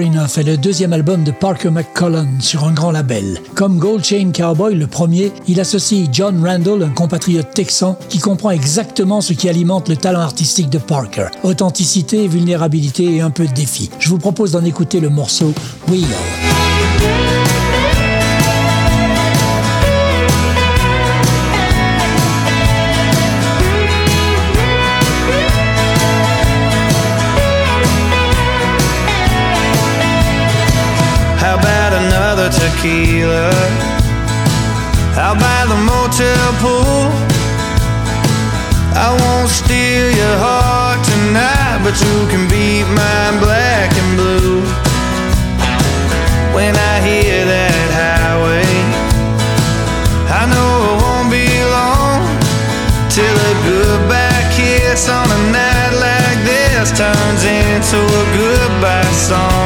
Enough est le deuxième album de Parker McCollum sur un grand label. Comme Gold Chain Cowboy, le premier, il associe John Randall, un compatriote texan, qui comprend exactement ce qui alimente le talent artistique de Parker. Authenticité, vulnérabilité et un peu de défi. Je vous propose d'en écouter le morceau Wheel. Tequila out by the motel pool. I won't steal your heart tonight, but you can beat mine black and blue. When I hear that highway, I know it won't be long till a goodbye kiss on a night like this turns into a goodbye song.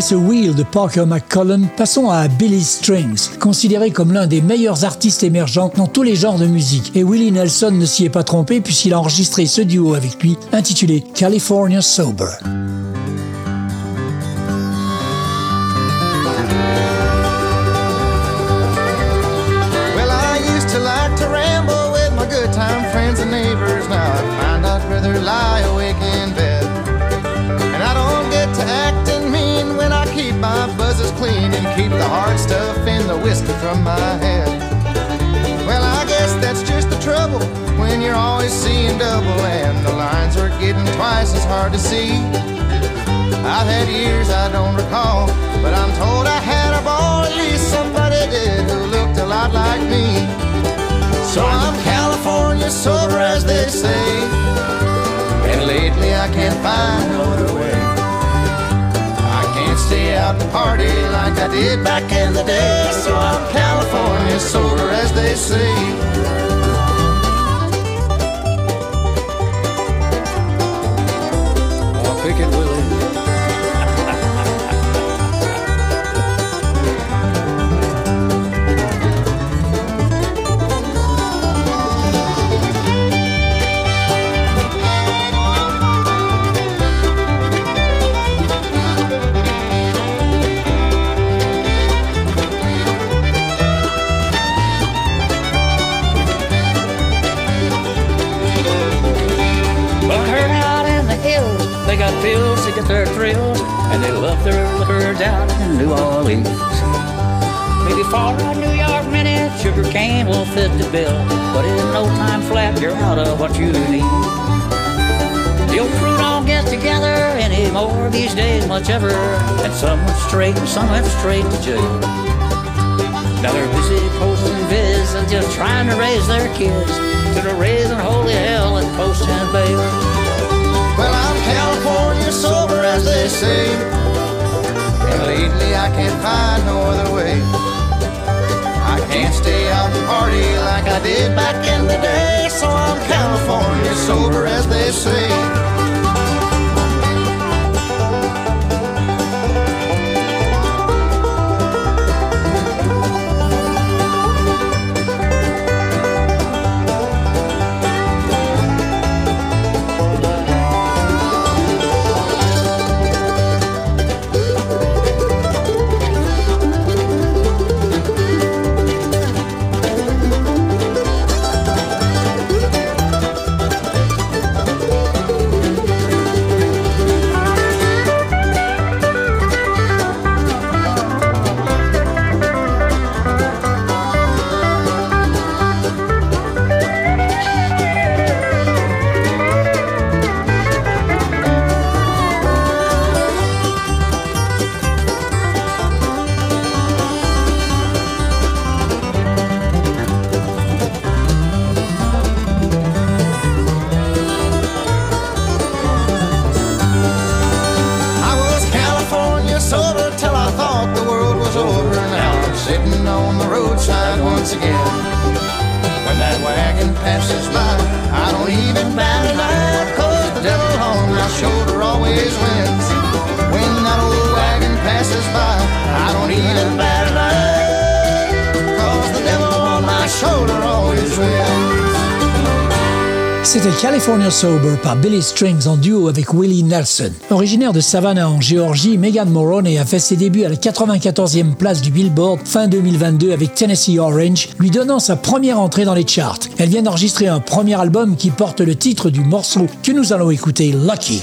Après ce Wheel de Parker McCollum, passons à Billy Strings, considéré comme l'un des meilleurs artistes émergents dans tous les genres de musique. Et Willie Nelson ne s'y est pas trompé puisqu'il a enregistré ce duo avec lui, intitulé California Sober. Stuff in the whiskey from my head. Well, I guess that's just the trouble when you're always seeing double and the lines are getting twice as hard to see. I've had years I don't recall, but I'm told I had a ball, at least somebody did who looked a lot like me. So I'm California sober, as they say, and lately I can't find no other way stay out and party like I did back in the day. So I'm California sober, as they say. Sober par Billy Strings en duo avec Willie Nelson. Originaire de Savannah en Géorgie, Megan Moroney a fait ses débuts à la 94e place du Billboard fin 2022 avec Tennessee Orange, lui donnant sa première entrée dans les charts. Elle vient d'enregistrer un premier album qui porte le titre du morceau que nous allons écouter, Lucky.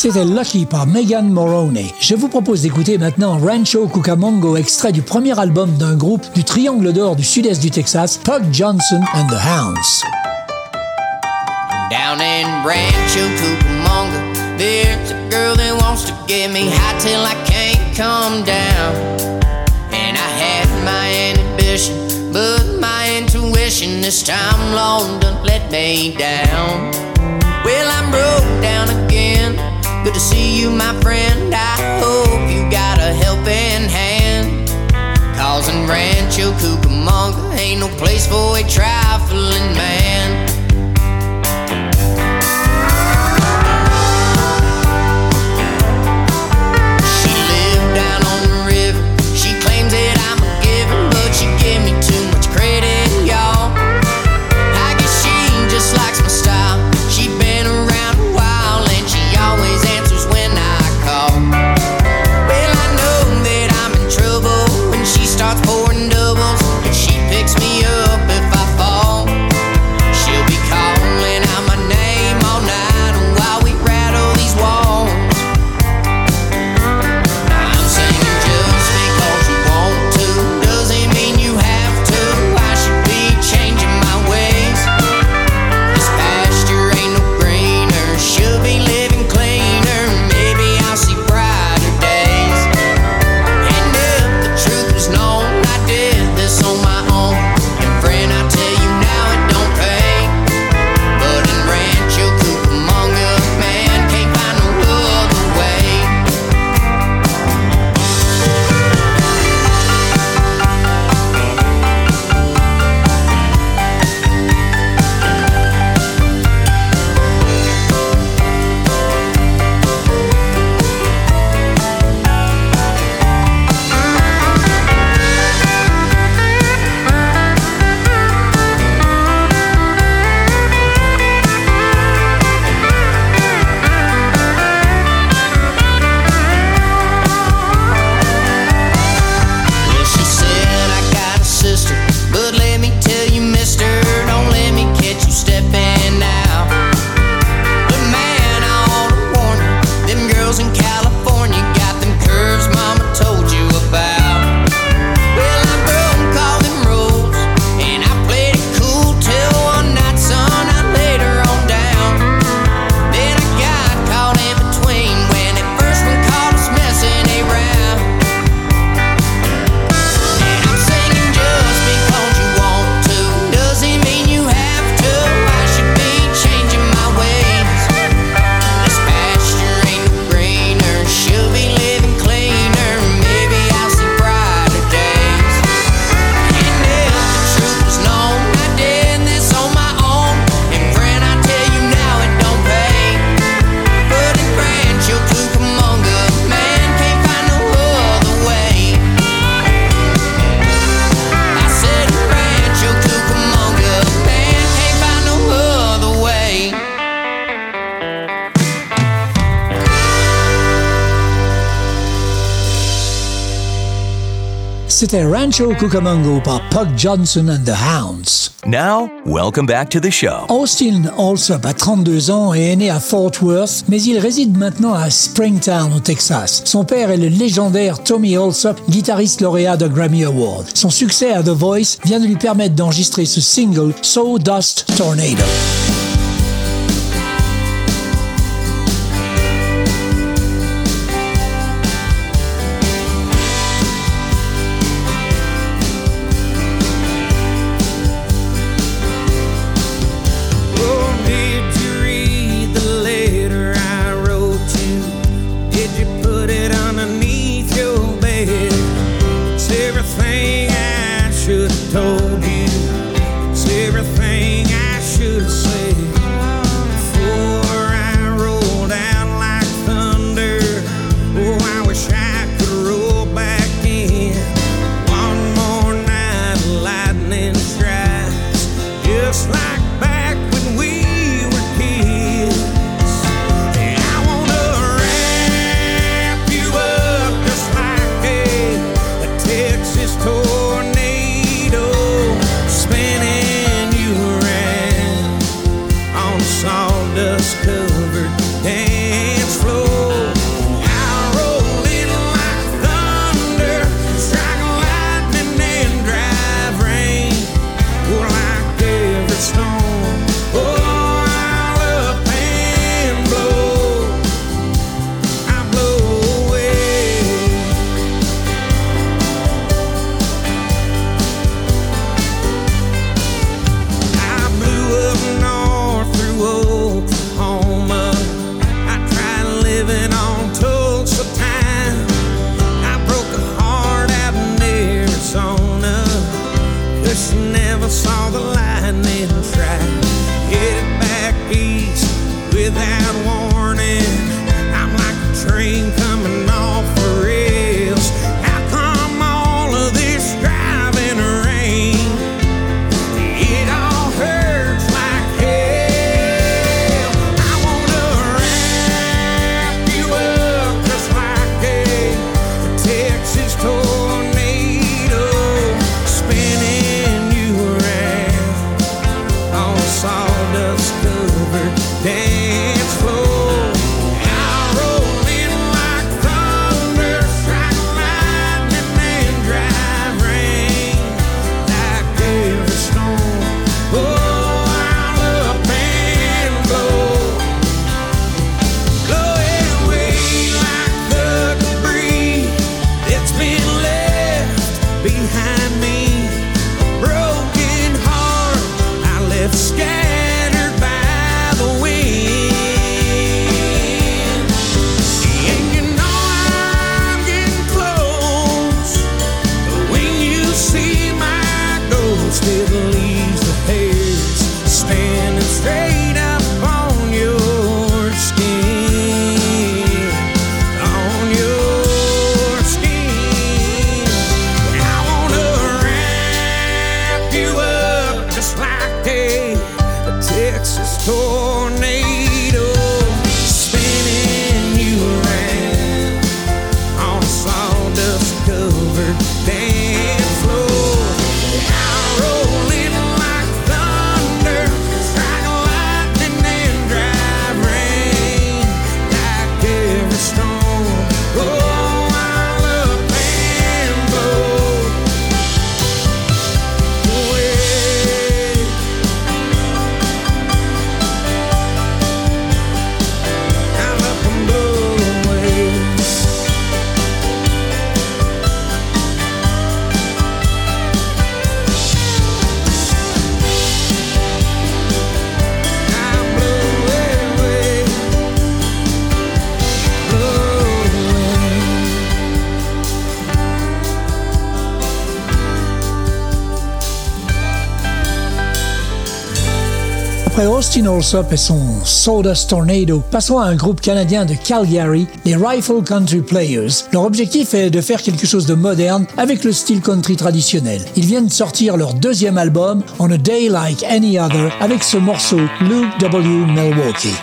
C'était Lucky par Megan Moroney. Je vous propose d'écouter maintenant Rancho Cucamonga, extrait du premier album d'un groupe du Triangle d'Or du sud-est du Texas, Puck Johnson and the Hounds. Down in Rancho Cucamonga, there's a girl that wants to get me high till I can't come down. And I had my inhibition, but my intuition this time, Lord, done let me down. Well, I'm broke down. To see you, my friend. I hope you got a helping hand. In Rancho Cucamonga ain't no place for a trifling man. C'était Rancho Cucamongo par Puck Johnson and the Hounds. Now, welcome back to the show. Austin Alsop a 32 ans et est né à Fort Worth, mais il réside maintenant à Springtown au Texas. Son père est le légendaire Tommy Alsop, guitariste lauréat de Grammy Award. Son succès à The Voice vient de lui permettre d'enregistrer ce single Sawdust Tornado. Justin Alsop et son Sawdust Tornado. Passons à un groupe canadien de Calgary, les Rifle Country Players. Leur objectif est de faire quelque chose de moderne avec le style country traditionnel. Ils viennent de sortir leur deuxième album, On a Day Like Any Other, avec ce morceau Luke W. Milwaukee.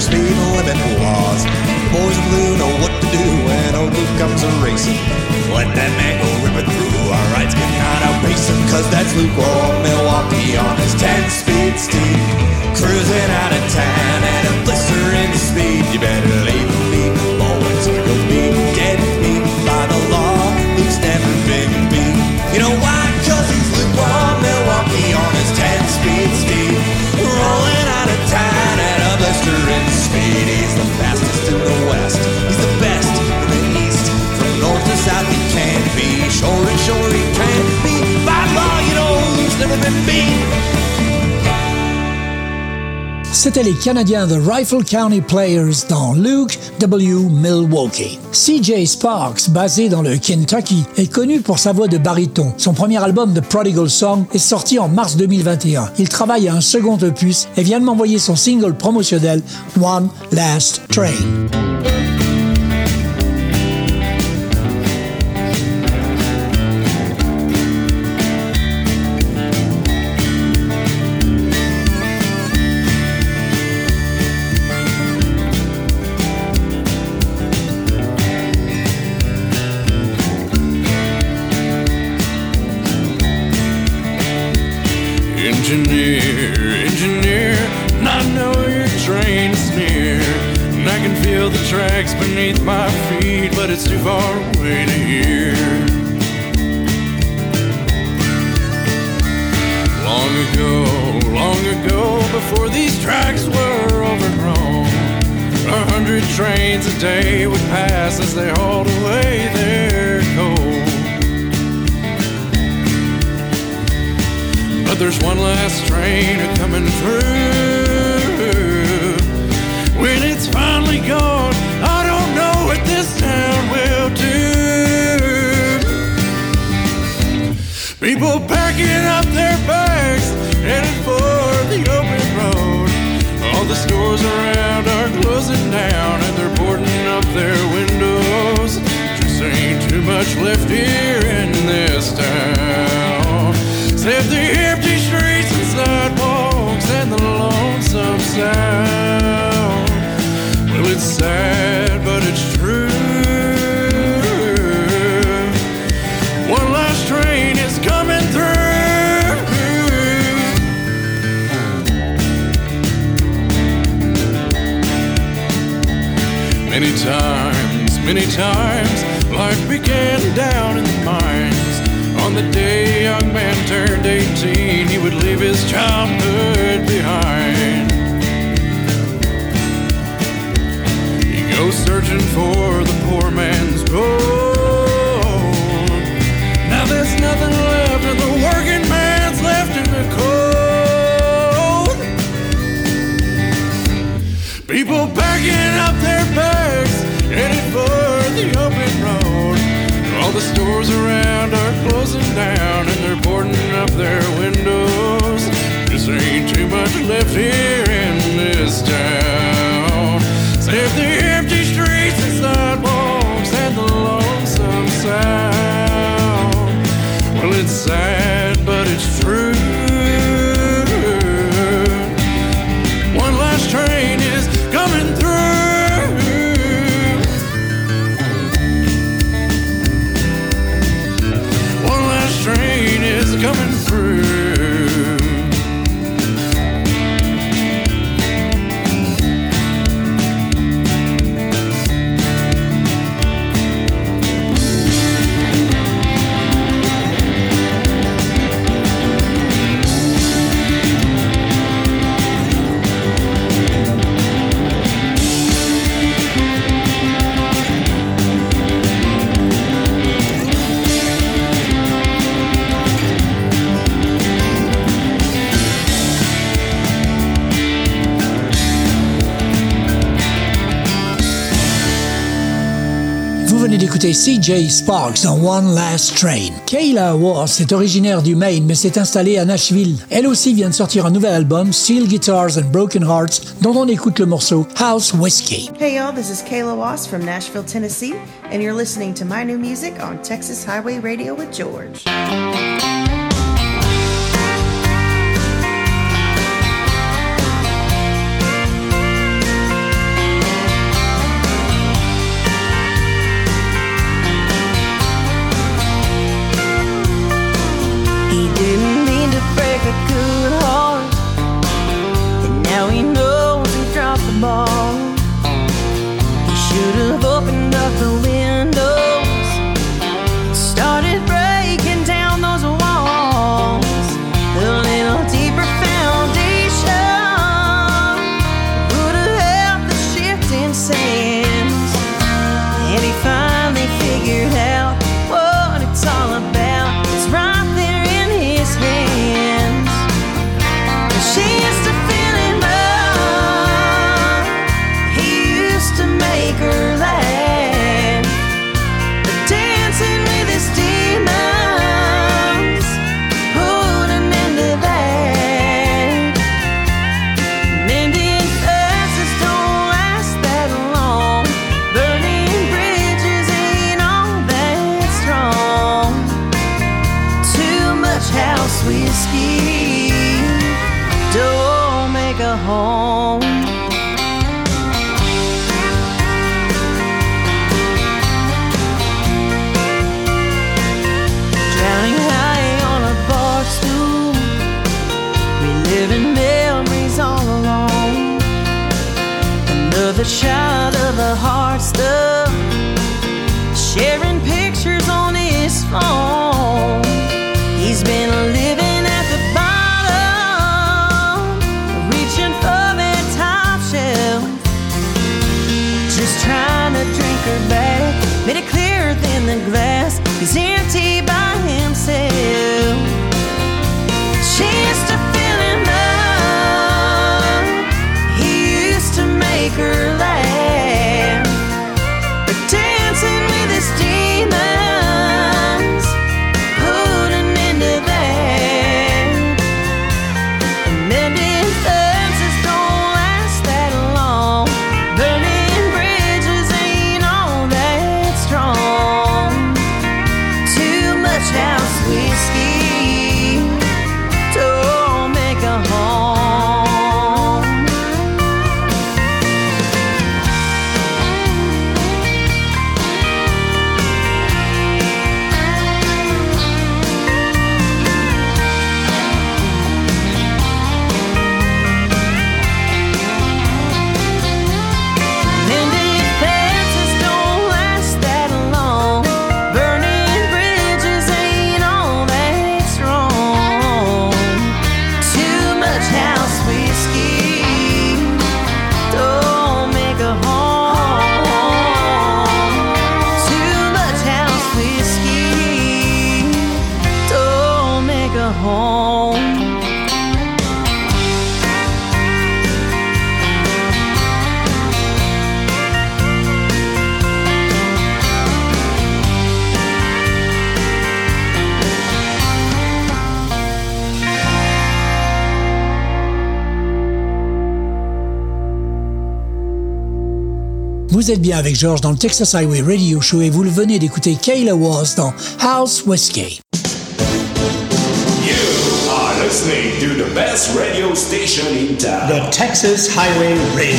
Speed limit laws. The boys in blue know what to do when old Luke comes a racing. Let that man go ripping through. Our rides get kind of racing, cause that's lukewarm Milwaukee on his 10 speed steed. Cruising out of town at a blistering speed. You better C'étaient les Canadiens The Rifle County Players dans Luke W. Milwaukee. CJ Sparks, basé dans le Kentucky, est connu pour sa voix de baryton. Son premier album The Prodigal Song est sorti en mars 2021. Il travaille à un second opus et vient de m'envoyer son single promotionnel One Last Train. Far away to. Long ago, long ago, before these tracks were overgrown, a hundred trains a day would pass as they hauled away their coal. But there's one last train coming through. Closing down and they're boarding up their windows. Just ain't too much left here in this town. Except the empty streets and sidewalks and the lonesome sound. Well, it's sad, many times, life began down in the mines. On the day a young man turned 18, he would leave his childhood behind. He goes searching for CJ Sparks dans One Last Train. Kayla Watts est originaire du Maine mais s'est installée à Nashville. Elle aussi vient de sortir un nouvel album, Steel Guitars and Broken Hearts, dont on écoute le morceau House Whiskey. Hey y'all, this is Kayla Wass from Nashville, Tennessee, and you're listening to my new music on Texas Highway Radio with George. Her made it clearer than the glass. He's empty Vous êtes bien avec George dans le Texas Highway Radio Show et vous le venez d'écouter Kayla Walls dans House Whiskey. You are listening to the best radio station in town. The Texas Highway Radio.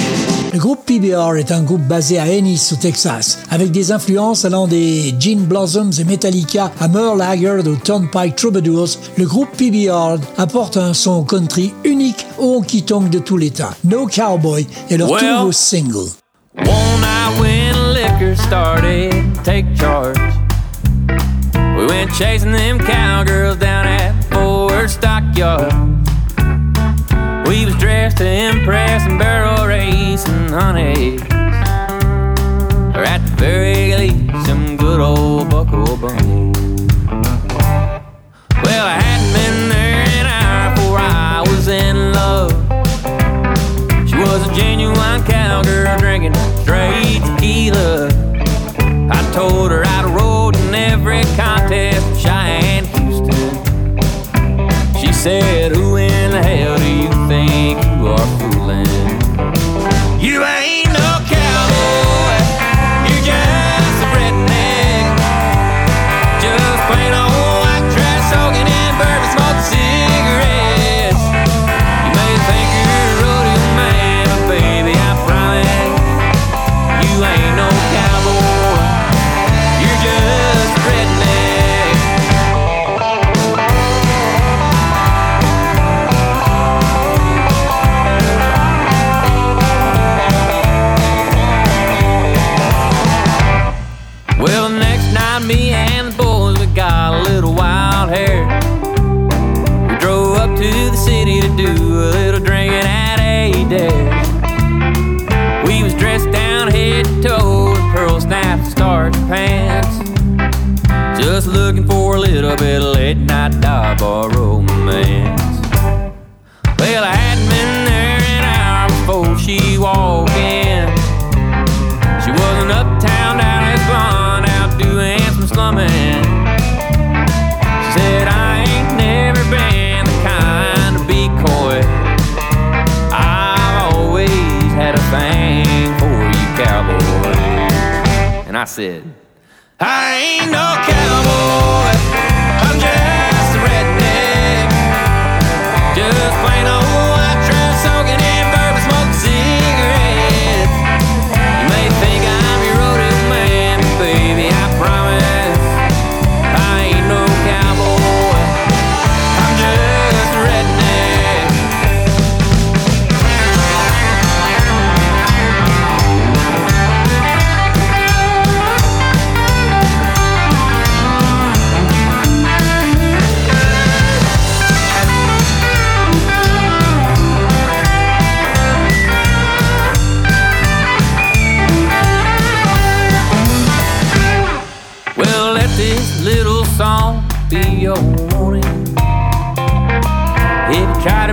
Le groupe PBR est un groupe basé à Ennis, au Texas, avec des influences allant des Gene Blossoms et Metallica à Merle Haggard aux Turnpike Troubadours. Le groupe PBR apporte un son country unique au honky-tonk de tous les temps. No Cowboy est leur Well- tout nouveau single. One started to take charge, we went chasing them cowgirls down at Ford Stockyard. We was dressed to impress and barrel racing honey, or at the very least some good old buckle bunny. Well, I hadn't been there an hour before I was in love. She was a genuine cowgirl drinking straight tequila told her I'd rode in every contest in Cheyenne, Houston. She said, Who in the hell do you think you are fooling? You ain't. I I ain't no cowboy.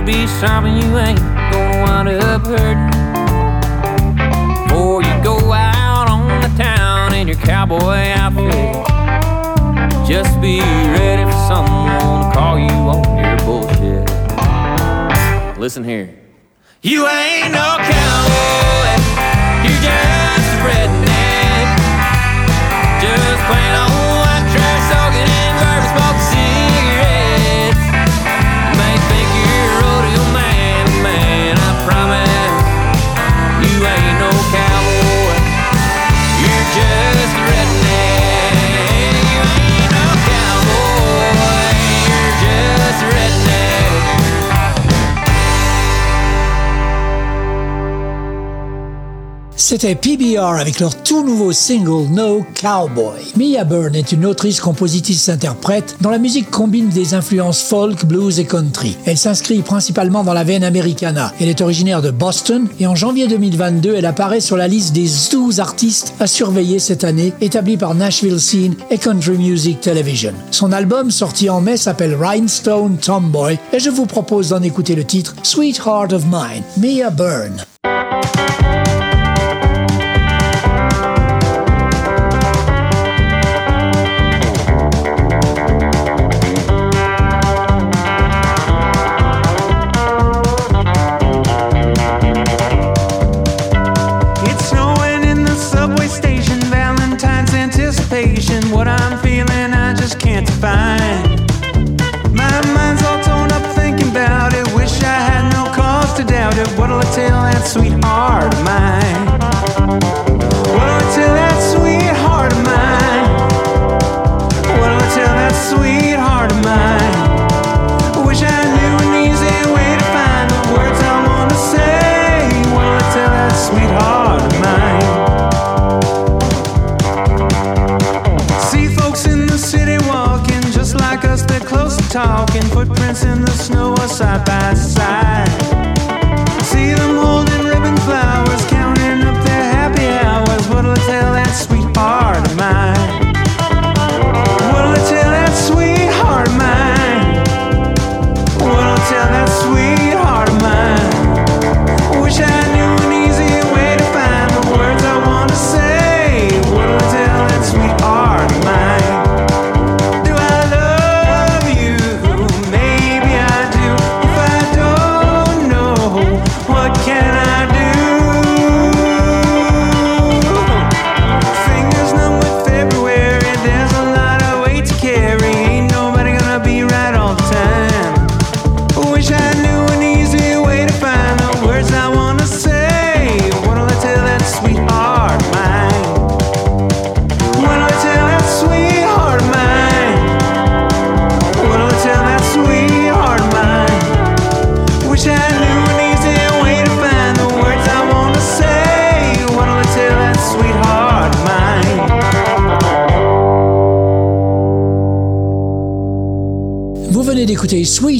be something you ain't gonna wind up hurting. Before you go out on the town in your cowboy outfit, just be ready for someone to call you on your bullshit. Listen here. You ain't no cowboy. You just C'était PBR avec leur tout nouveau single No Cowboy. Mia Byrne est une autrice, compositrice, interprète dont la musique combine des influences folk, blues et country. Elle s'inscrit principalement dans la veine americana. Elle est originaire de Boston et en janvier 2022, elle apparaît sur la liste des 12 artistes à surveiller cette année, établie par Nashville Scene et Country Music Television. Son album sorti en mai s'appelle Rhinestone Tomboy et je vous propose d'en écouter le titre Sweetheart of Mine, Mia Byrne.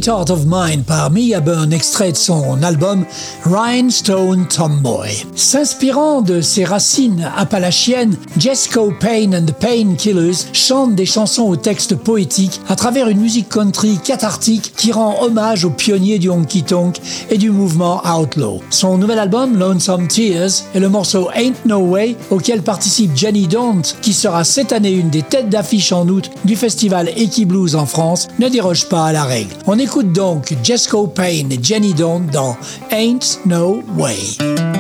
Sweetheart of Mine par Mia Byrne, extrait de son album Rhinestone Tomboy. S'inspirant de ses racines appalachiennes, Jesco Payne and the Painkillers chante des chansons au texte poétique à travers une musique country cathartique qui rend hommage aux pionniers du honky tonk et du mouvement outlaw. Son nouvel album Lonesome Tears est le morceau Ain't No Way auquel participe Jenny Don't qui sera cette année une des têtes d'affiche en août du festival Equiblues en France, ne déroge pas à la règle. On écoute donc Jesco Payne et Jenny Don't dans Ain't No Way.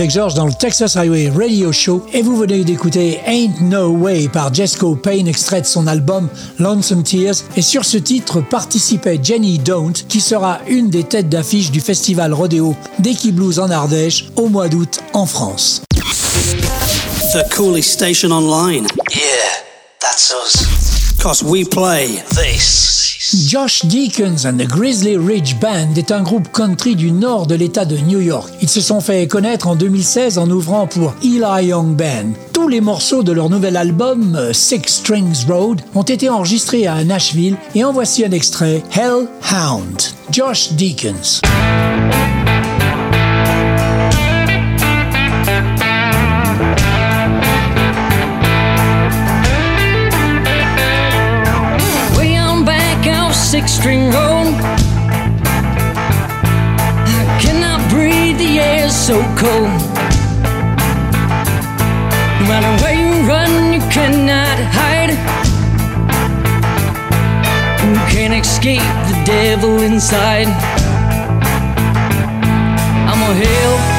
Avec George dans le Texas Highway Radio Show et vous venez d'écouter Ain't No Way par Jesco Payne, extrait de son album Lonesome Tears. Et sur ce titre participait Jenny Don't, qui sera une des têtes d'affiche du festival Rodeo d'Equi Blues en Ardèche au mois d'août en France. The coolest station online. Yeah, that's us. Cause we play This. Josh Deacons and the Grizzly Ridge Band est un groupe country du nord de l'État de New York. Ils se sont fait connaître en 2016 en ouvrant pour Eli Young Band. Tous les morceaux de leur nouvel album, euh, Six Strings Road, ont été enregistrés à Nashville et en voici un extrait, Hellhound. Josh Deacons. String road. I cannot breathe, the air so cold. No matter where you run, you cannot hide. You can't escape the devil inside. I'm a hellhound,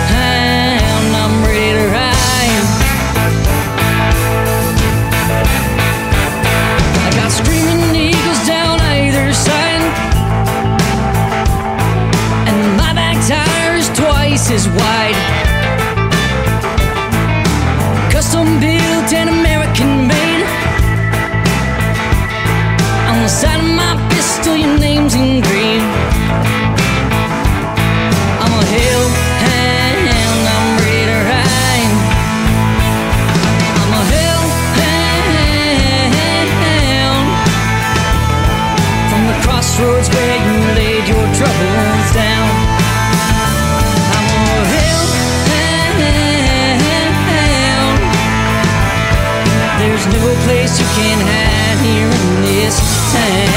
as wide. Custom built and American made. This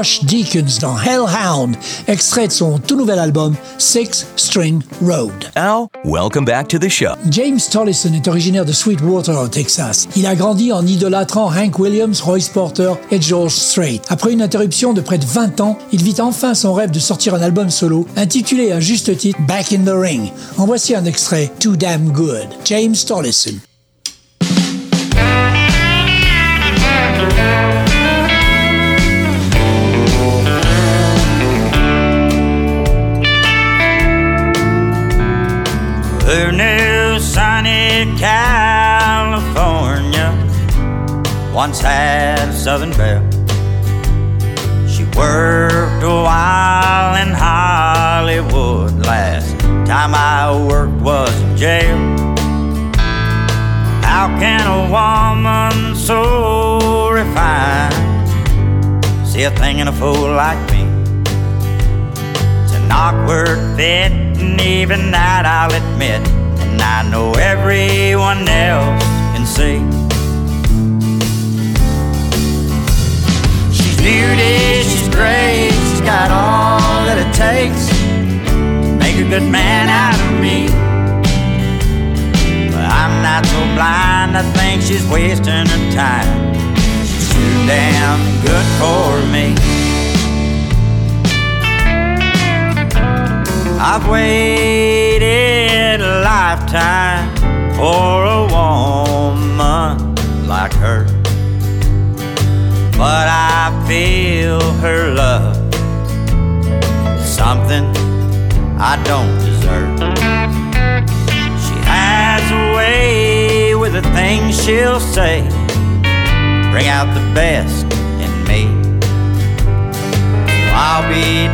Josh Deakins dans Hellhound, extrait de son tout nouvel album Six String Road. Now, welcome back to the show. James Tollison est originaire de Sweetwater au Texas. Il a grandi en idolâtrant Hank Williams, Royce Porter et George Strait. Après une interruption de près de 20 ans, il vit enfin son rêve de sortir un album solo intitulé à juste titre Back in the Ring. En voici un extrait Too Damn Good. James Tollison. Who knew sunny California once had a Southern belle? She worked a while in Hollywood. Last time I worked was in jail. How can a woman so refined see a thing in a fool like me? It's an awkward fit, and even that I'll admit. And I know everyone else can see. She's beauty, she's great, she's got all that it takes to make a good man out of me. But I'm not so blind, I think she's wasting her time. She's too damn good for me. I've waited a lifetime for a woman like her. But I feel her love something I don't deserve. She has a way with the things she'll say. bring out the best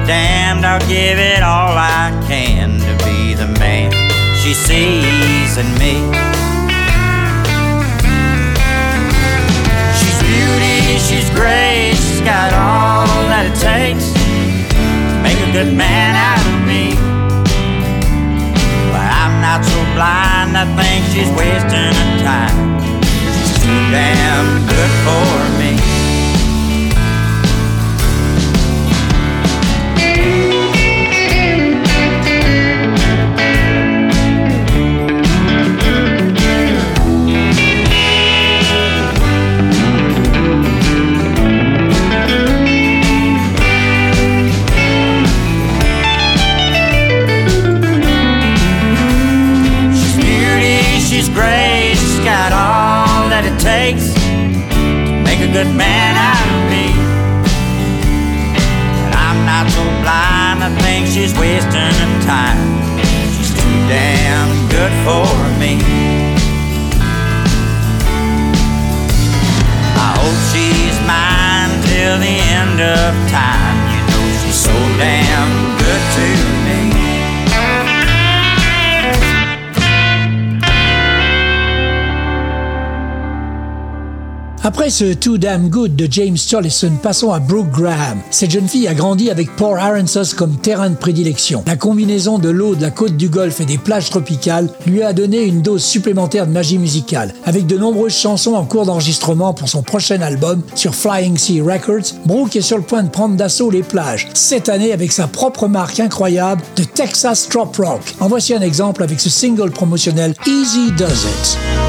damned, I'll give it all I can to be the man she sees in me. She's beauty, she's grace, she's got all that it takes to make a good man out of me. But I'm not so blind, I think she's wasting her time. She's too damn good for me. Good man of me. But I'm not so blind, I think she's wasting her time. She's too damn good for me. I hope she's mine till the end of time. You know she's so damn good to me. Après ce Too Damn Good de James Tollison, passons à Brooke Graham. Cette jeune fille a grandi avec Port Aransas comme terrain de prédilection. La combinaison de l'eau de la côte du Golfe et des plages tropicales lui a donné une dose supplémentaire de magie musicale. Avec de nombreuses chansons en cours d'enregistrement pour son prochain album sur Flying Sea Records, Brooke est sur le point de prendre d'assaut les plages. Cette année avec sa propre marque incroyable de Texas Trop Rock. En voici un exemple avec ce single promotionnel Easy Does It.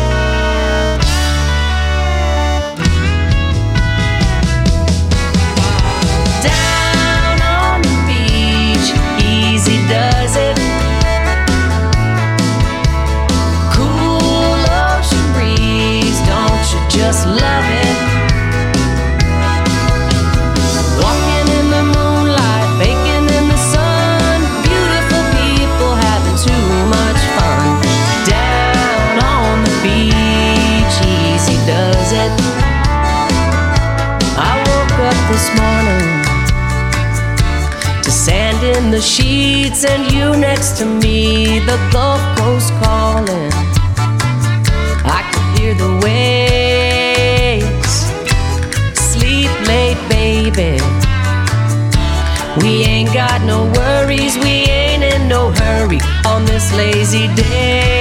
Sheets and you next to me, the Gulf Coast calling. I could hear the waves. Sleep late, baby. We ain't got no worries, we ain't in no hurry on this lazy day.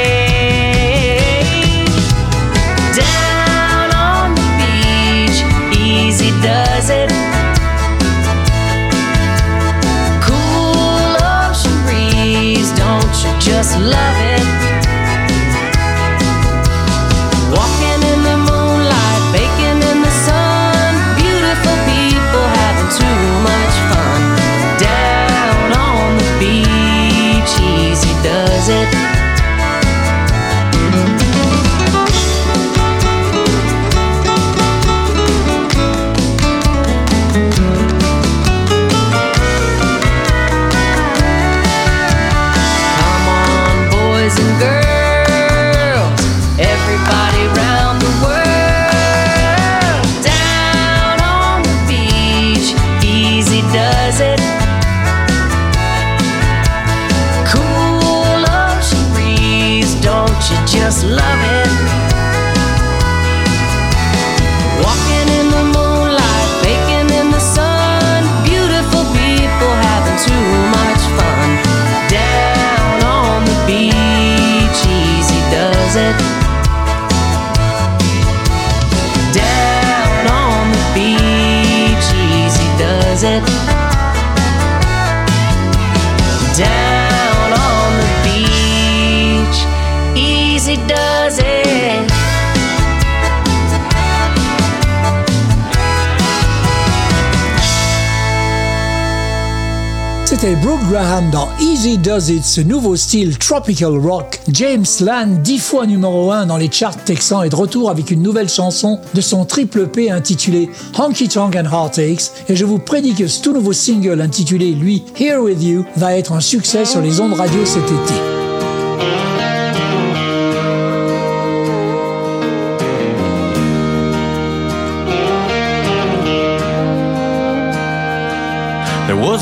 Brooke Graham dans Easy Does It, ce nouveau style tropical rock. James Land, dix fois numéro 1 dans les charts texans, est de retour avec une nouvelle chanson de son triple P intitulé Honky Tonk and Heartaches. Et je vous prédis que ce tout nouveau single intitulé, lui, Here With You, va être un succès sur les ondes radio cet été.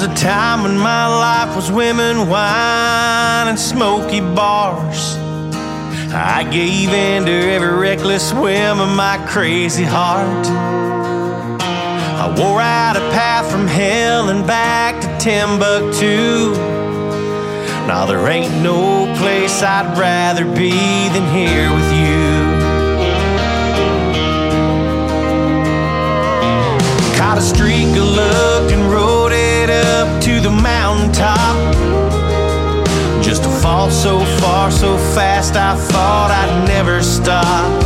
A time when my life was women, wine, and smoky bars. I gave in to every reckless whim of my crazy heart. I wore out a path from hell and back to Timbuktu. Now there ain't no place I'd rather be than here with you. Caught a streak of luck and to the mountaintop. Just to fall so far, so fast, I thought I'd never stop.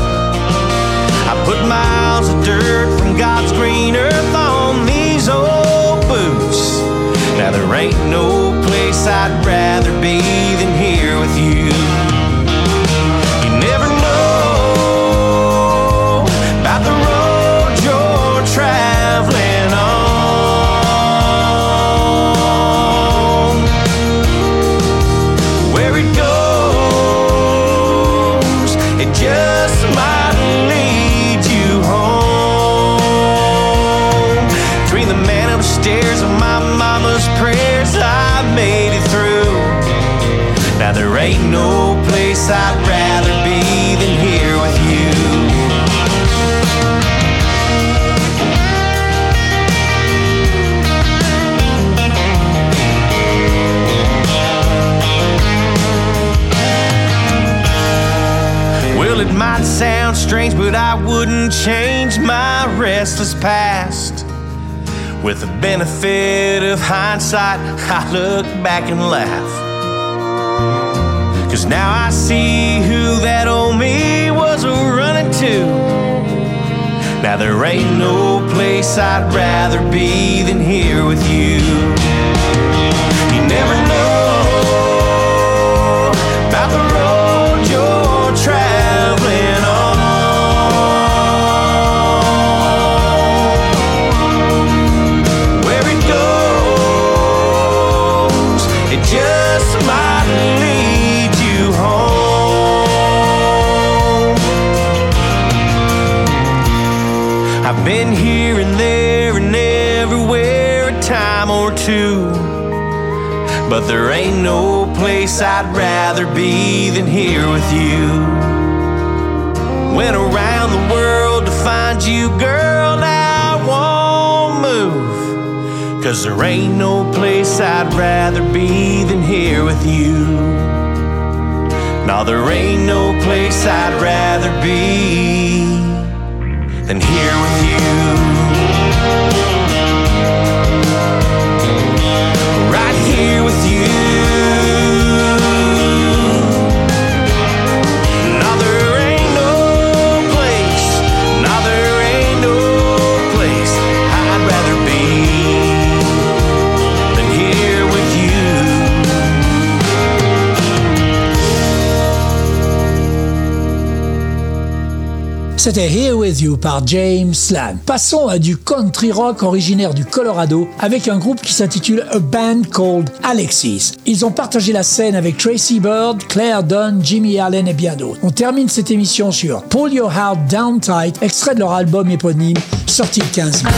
I put miles I wouldn't change my restless past. With the benefit of hindsight, I look back and laugh. Cause now I see who that old me was running to. Now there ain't no place I'd rather be than here with. You it just might lead you home. I've been here and there and everywhere a time or two. But there ain't no place I'd rather be than here with you. Went around the world to find you, girl, Cause there ain't no place I'd rather be than here with you. Now there ain't no place I'd rather be than here with you. Right here with you. C'était Here With You par James Slan. Passons à du country rock originaire du Colorado avec un groupe qui s'intitule A Band Called Alexis. Ils ont partagé la scène avec Tracy Bird, Claire Dunn, Jimmy Allen et bien d'autres. On termine cette émission sur Pull Your Heart Down Tight, extrait de leur album éponyme sorti le 15 mai.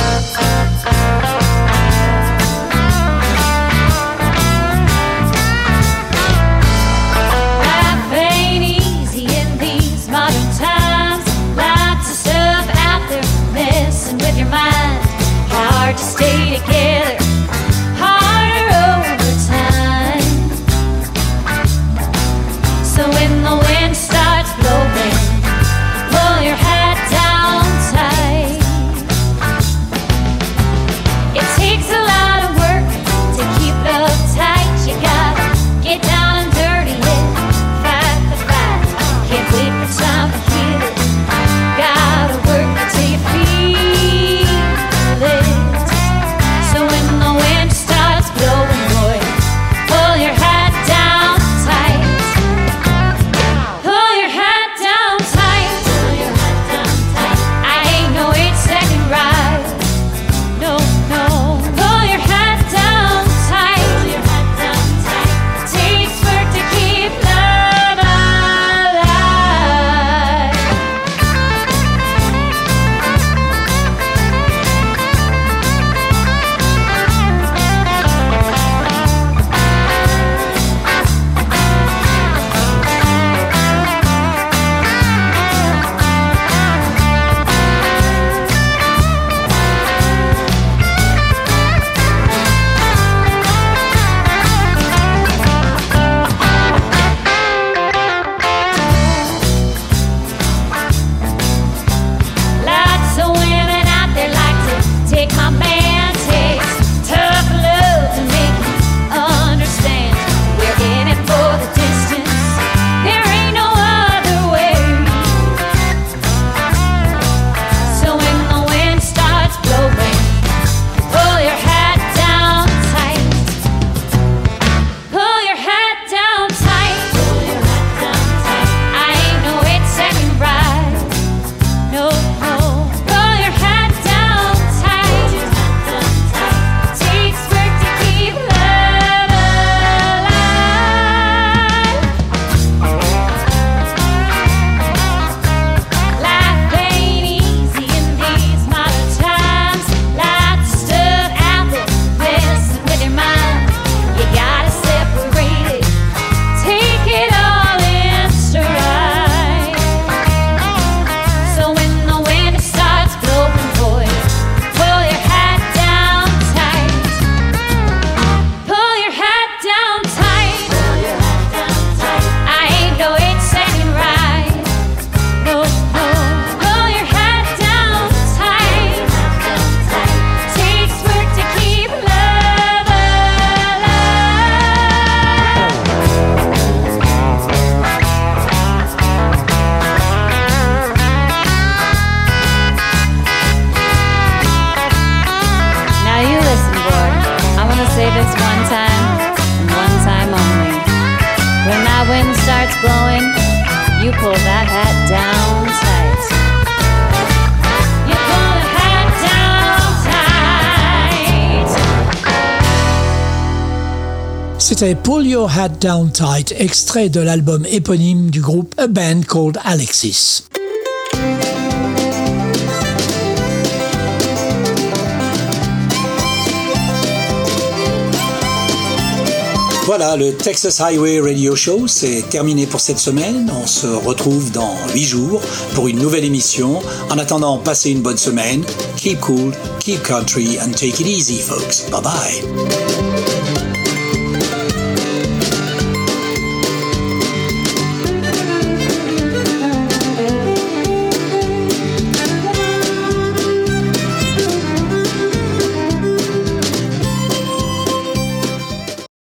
C'était Pull Your Hat Down Tight, extrait de l'album éponyme du groupe A Band Called Alexis. Voilà, le Texas Highway Radio Show, c'est terminé pour cette semaine. On se retrouve dans 8 jours pour une nouvelle émission. En attendant, passez une bonne semaine. Keep cool, keep country, and take it easy, folks. Bye bye.